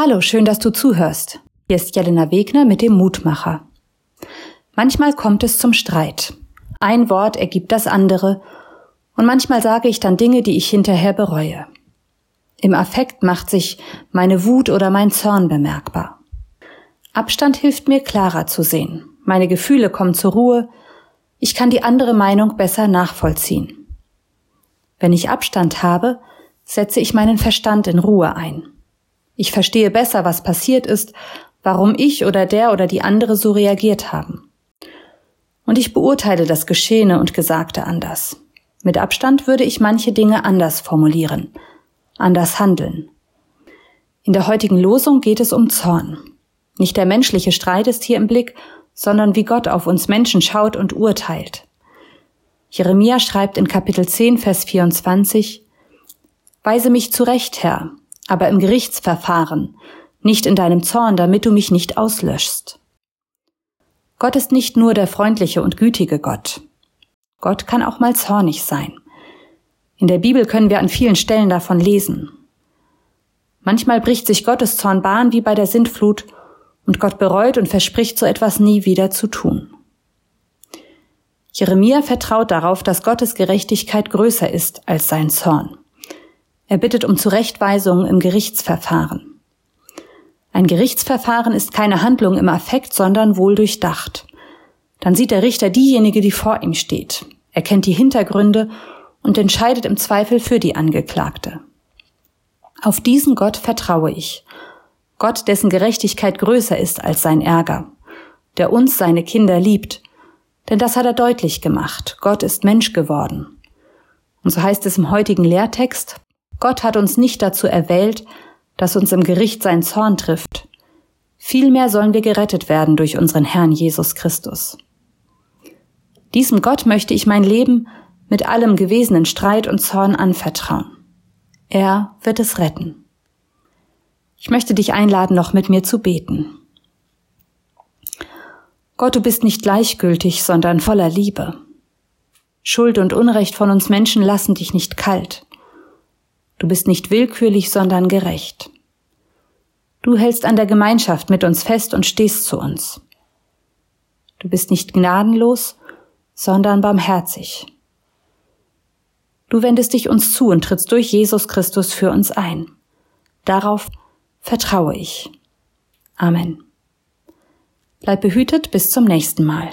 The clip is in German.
Hallo, schön, dass du zuhörst. Hier ist Jelena Wegner mit dem Mutmacher. Manchmal kommt es zum Streit. Ein Wort ergibt das andere und manchmal sage ich dann Dinge, die ich hinterher bereue. Im Affekt macht sich meine Wut oder mein Zorn bemerkbar. Abstand hilft mir klarer zu sehen. Meine Gefühle kommen zur Ruhe. Ich kann die andere Meinung besser nachvollziehen. Wenn ich Abstand habe, setze ich meinen Verstand in Ruhe ein. Ich verstehe besser, was passiert ist, warum ich oder der oder die andere so reagiert haben. Und ich beurteile das Geschehene und Gesagte anders. Mit Abstand würde ich manche Dinge anders formulieren, anders handeln. In der heutigen Losung geht es um Zorn. Nicht der menschliche Streit ist hier im Blick, sondern wie Gott auf uns Menschen schaut und urteilt. Jeremia schreibt in Kapitel 10, Vers 24, Weise mich zurecht, Herr, aber im Gerichtsverfahren, nicht in deinem Zorn, damit du mich nicht auslöschst. Gott ist nicht nur der freundliche und gütige Gott. Gott kann auch mal zornig sein. In der Bibel können wir an vielen Stellen davon lesen. Manchmal bricht sich Gottes Zorn Bahn wie bei der Sintflut und Gott bereut und verspricht so etwas nie wieder zu tun. Jeremia vertraut darauf, dass Gottes Gerechtigkeit größer ist als sein Zorn. Er bittet um Zurechtweisung im Gerichtsverfahren. Ein Gerichtsverfahren ist keine Handlung im Affekt, sondern wohl durchdacht. Dann sieht der Richter diejenige, die vor ihm steht. Er kennt die Hintergründe und entscheidet im Zweifel für die Angeklagte. Auf diesen Gott vertraue ich. Gott, dessen Gerechtigkeit größer ist als sein Ärger, der uns, seine Kinder, liebt. Denn das hat er deutlich gemacht. Gott ist Mensch geworden. Und so heißt es im heutigen Lehrtext, Gott hat uns nicht dazu erwählt, dass uns im Gericht sein Zorn trifft. Vielmehr sollen wir gerettet werden durch unseren Herrn Jesus Christus. Diesem Gott möchte ich mein Leben mit allem gewesenen Streit und Zorn anvertrauen. Er wird es retten. Ich möchte dich einladen, noch mit mir zu beten. Gott, du bist nicht gleichgültig, sondern voller Liebe. Schuld und Unrecht von uns Menschen lassen dich nicht kalt. Du bist nicht willkürlich, sondern gerecht. Du hältst an der Gemeinschaft mit uns fest und stehst zu uns. Du bist nicht gnadenlos, sondern barmherzig. Du wendest dich uns zu und trittst durch Jesus Christus für uns ein. Darauf vertraue ich. Amen. Bleib behütet bis zum nächsten Mal.